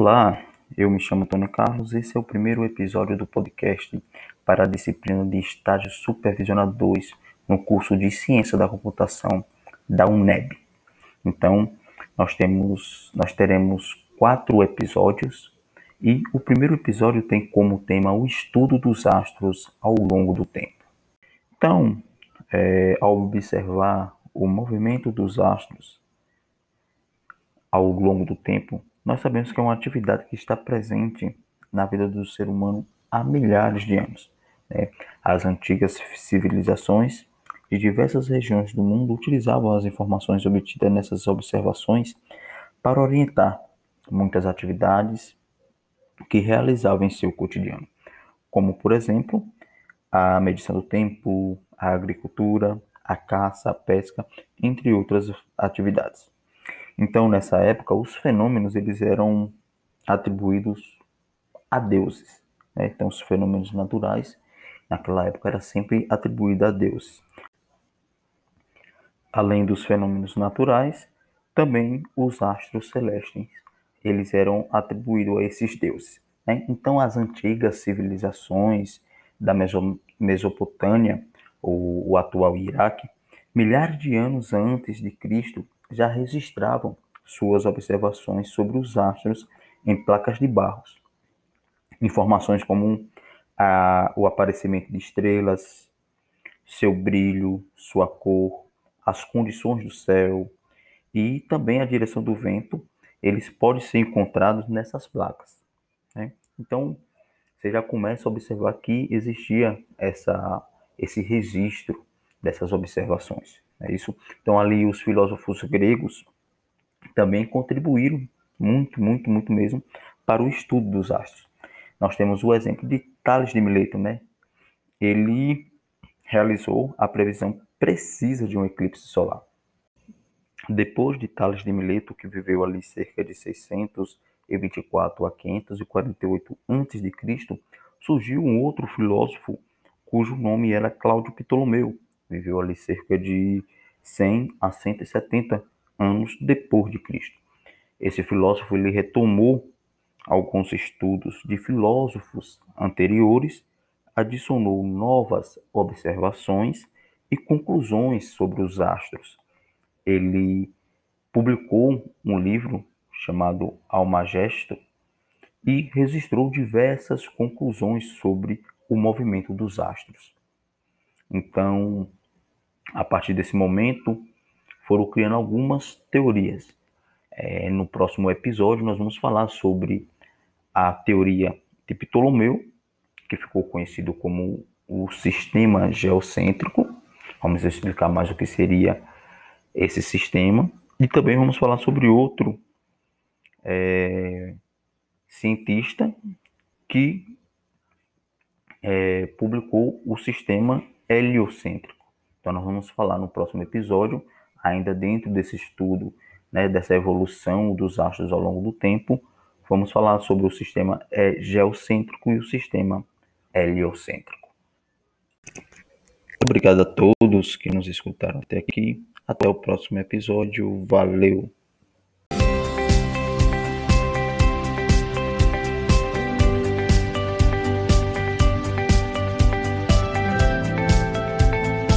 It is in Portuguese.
Olá, eu me chamo Antônio Carlos. Esse é o primeiro episódio do podcast para a disciplina de estágio supervisionado 2 no curso de Ciência da Computação da UNEB. Então, nós temos, nós teremos quatro episódios e o primeiro episódio tem como tema o estudo dos astros ao longo do tempo. Então, é, ao observar o movimento dos astros ao longo do tempo, nós sabemos que é uma atividade que está presente na vida do ser humano há milhares de anos. Né? As antigas civilizações de diversas regiões do mundo utilizavam as informações obtidas nessas observações para orientar muitas atividades que realizavam em seu cotidiano, como, por exemplo, a medição do tempo, a agricultura, a caça, a pesca, entre outras atividades. Então, nessa época, os fenômenos eles eram atribuídos a deuses. Né? Então, os fenômenos naturais, naquela época, era sempre atribuído a deuses. Além dos fenômenos naturais, também os astros celestes, eles eram atribuídos a esses deuses. Né? Então, as antigas civilizações da Mesopotâmia, ou o atual Iraque, milhares de anos antes de Cristo, já registravam suas observações sobre os astros em placas de barros. Informações como a, o aparecimento de estrelas, seu brilho, sua cor, as condições do céu e também a direção do vento, eles podem ser encontrados nessas placas. Né? Então, você já começa a observar que existia essa, esse registro dessas observações. É isso. Então ali os filósofos gregos também contribuíram muito, muito, muito mesmo para o estudo dos astros. Nós temos o exemplo de Tales de Mileto, né? Ele realizou a previsão precisa de um eclipse solar. Depois de Tales de Mileto, que viveu ali cerca de 624 a 548 a.C., surgiu um outro filósofo cujo nome era Cláudio Ptolomeu, viveu ali cerca de 100 a 170 anos depois de Cristo. Esse filósofo ele retomou alguns estudos de filósofos anteriores, adicionou novas observações e conclusões sobre os astros. Ele publicou um livro chamado Almagesto e registrou diversas conclusões sobre o movimento dos astros. Então, a partir desse momento, foram criando algumas teorias. É, no próximo episódio, nós vamos falar sobre a teoria de Ptolomeu, que ficou conhecido como o sistema geocêntrico. Vamos explicar mais o que seria esse sistema. E também vamos falar sobre outro é, cientista que é, publicou o sistema heliocêntrico. Então, nós vamos falar no próximo episódio, ainda dentro desse estudo, né, dessa evolução dos astros ao longo do tempo, vamos falar sobre o sistema é, geocêntrico e o sistema heliocêntrico. Obrigado a todos que nos escutaram até aqui. Até o próximo episódio. Valeu!